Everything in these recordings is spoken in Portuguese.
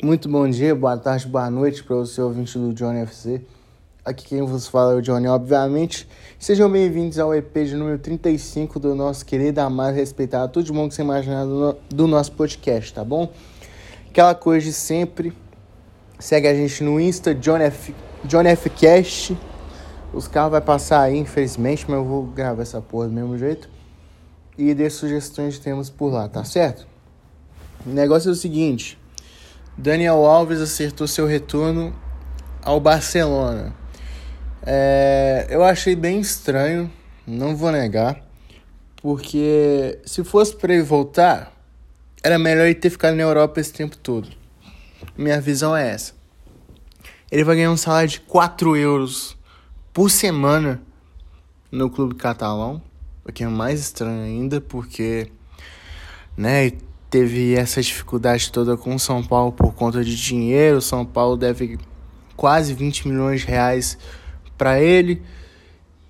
Muito bom dia, boa tarde, boa noite para o seu ouvinte do Johnny FC. Aqui quem vos fala é o Johnny, obviamente. Sejam bem-vindos ao EP de número 35 do nosso querido, amado, respeitado, tudo de bom que você imaginar do, do nosso podcast, tá bom? Aquela coisa de sempre. Segue a gente no Insta, Johnny F, Johnny F Cast. Os carros vai passar aí, infelizmente, mas eu vou gravar essa porra do mesmo jeito. E dê sugestões de temas por lá, tá certo? O negócio é o seguinte. Daniel Alves acertou seu retorno ao Barcelona. É, eu achei bem estranho, não vou negar, porque se fosse para ele voltar, era melhor ele ter ficado na Europa esse tempo todo. Minha visão é essa. Ele vai ganhar um salário de 4 euros por semana no clube catalão, o que é mais estranho ainda, porque né, teve essa dificuldade toda com o São Paulo por conta de dinheiro. O São Paulo deve quase 20 milhões de reais para ele.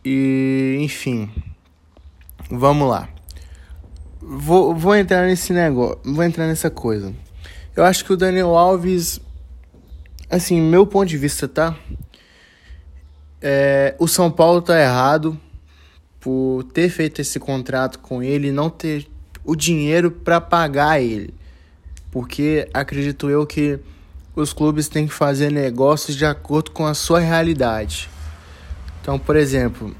E, enfim, vamos lá. Vou, vou entrar nesse negócio, vou entrar nessa coisa. Eu acho que o Daniel Alves, assim, meu ponto de vista, tá? É, o São Paulo tá errado por ter feito esse contrato com ele não ter o dinheiro para pagar ele. Porque acredito eu que os clubes têm que fazer negócios de acordo com a sua realidade. Então, por exemplo,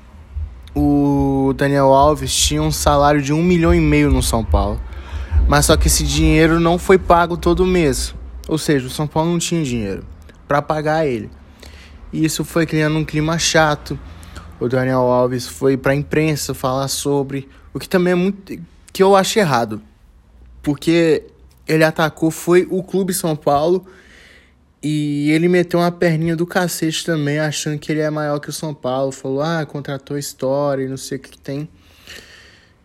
o Daniel Alves tinha um salário de um milhão e meio no São Paulo. Mas só que esse dinheiro não foi pago todo mês. Ou seja, o São Paulo não tinha dinheiro para pagar ele. E isso foi criando um clima chato. O Daniel Alves foi para a imprensa falar sobre, o que também é muito que eu acho errado. Porque ele atacou foi o Clube São Paulo e ele meteu uma perninha do cacete também, achando que ele é maior que o São Paulo. Falou, ah, contratou história e não sei o que, que tem.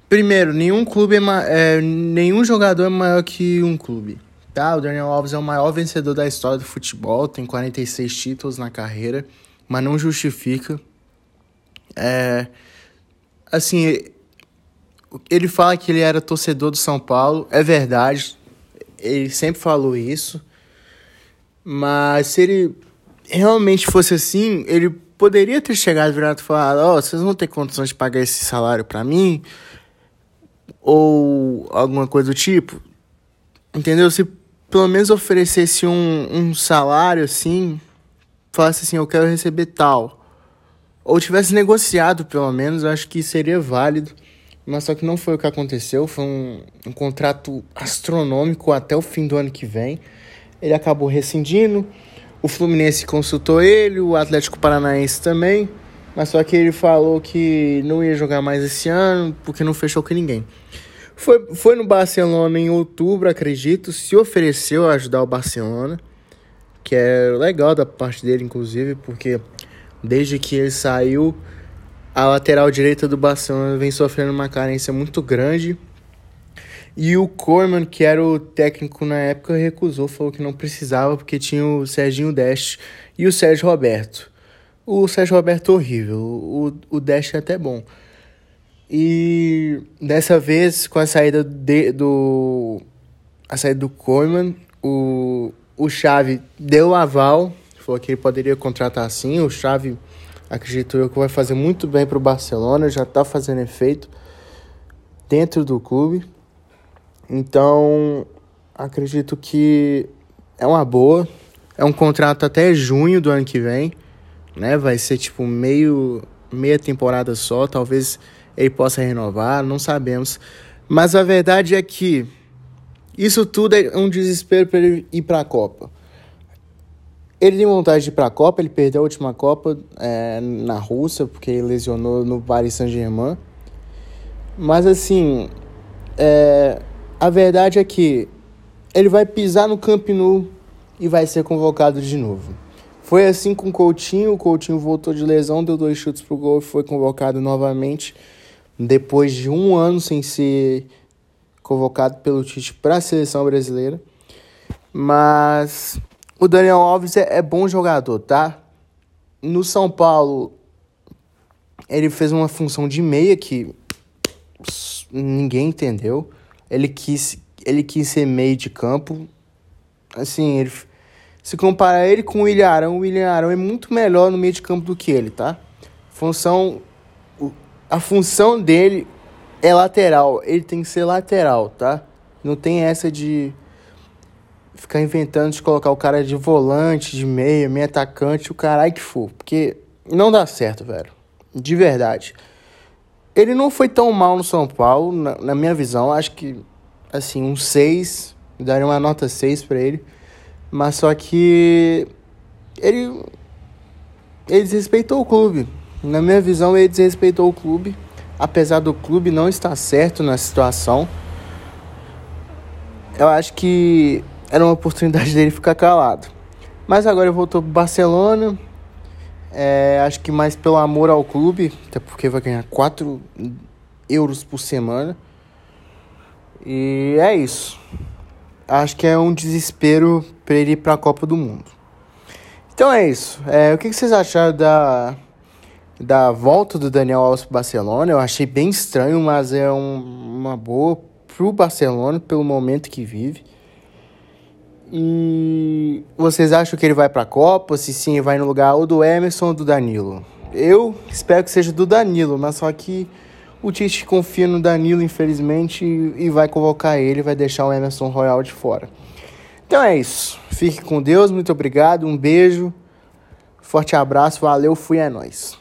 Primeiro, nenhum clube é, é, nenhum jogador é maior que um clube. Tá? O Daniel Alves é o maior vencedor da história do futebol, tem 46 títulos na carreira, mas não justifica. É, assim, ele fala que ele era torcedor do São Paulo, é verdade, ele sempre falou isso. Mas se ele realmente fosse assim, ele poderia ter chegado virado e falado: Ó, oh, vocês vão ter condições de pagar esse salário para mim? Ou alguma coisa do tipo. Entendeu? Se pelo menos oferecesse um, um salário assim, falasse assim: eu quero receber tal. Ou tivesse negociado, pelo menos, eu acho que seria válido. Mas só que não foi o que aconteceu. Foi um, um contrato astronômico até o fim do ano que vem. Ele acabou rescindindo. O Fluminense consultou ele, o Atlético Paranaense também. Mas só que ele falou que não ia jogar mais esse ano porque não fechou com ninguém. Foi, foi no Barcelona em outubro, acredito. Se ofereceu a ajudar o Barcelona. Que é legal da parte dele, inclusive, porque desde que ele saiu a lateral direita do Barcelona vem sofrendo uma carência muito grande. E o Corman, que era o técnico na época, recusou, falou que não precisava porque tinha o Serginho Deste e o Sérgio Roberto. O Sérgio Roberto é horrível, o, o Deste é até bom. E dessa vez, com a saída de, do a saída do Corman, o, o Xavi deu aval, falou que ele poderia contratar assim, o Xavi acredito eu que vai fazer muito bem para o Barcelona, já está fazendo efeito dentro do clube. Então, acredito que é uma boa. É um contrato até junho do ano que vem, né? Vai ser tipo meio meia temporada só, talvez ele possa renovar, não sabemos. Mas a verdade é que isso tudo é um desespero para ele ir para a Copa. Ele tem vontade de ir para a Copa, ele perdeu a última Copa é, na Rússia, porque lesionou no Paris Saint-Germain. Mas assim, é, a verdade é que ele vai pisar no Camp Nou e vai ser convocado de novo. Foi assim com o Coutinho, o Coutinho voltou de lesão, deu dois chutes pro gol e foi convocado novamente depois de um ano sem ser convocado pelo Tite para a seleção brasileira. Mas o Daniel Alves é, é bom jogador, tá? No São Paulo, ele fez uma função de meia que ninguém entendeu. Ele quis, ele quis ser meio de campo. Assim, ele Se comparar ele com o William Arão, o William Arão é muito melhor no meio de campo do que ele, tá? Função a função dele é lateral, ele tem que ser lateral, tá? Não tem essa de ficar inventando de colocar o cara de volante, de meia, meio atacante, o caralho que for, porque não dá certo, velho. De verdade. Ele não foi tão mal no São Paulo, na, na minha visão, acho que assim, um 6, daria uma nota 6 para ele. Mas só que ele ele desrespeitou o clube. Na minha visão, ele desrespeitou o clube, apesar do clube não estar certo na situação. Eu acho que era uma oportunidade dele ficar calado. Mas agora ele voltou pro Barcelona. É, acho que mais pelo amor ao clube, até porque vai ganhar 4 euros por semana. E é isso acho que é um desespero para ele ir para a Copa do Mundo. Então é isso. É, o que, vocês acharam da, da volta do Daniel Alves para Barcelona? Eu achei bem estranho, mas é um, uma boa para o Barcelona pelo momento que vive. E vocês acham que ele vai para a Copa? Se sim, vai no lugar ou do Emerson ou do Danilo? Eu espero que seja do Danilo, mas só que o Tite confia no Danilo, infelizmente, e vai convocar ele, vai deixar o Emerson Royal de fora. Então é isso. Fique com Deus, muito obrigado, um beijo, forte abraço, valeu, fui, é nóis.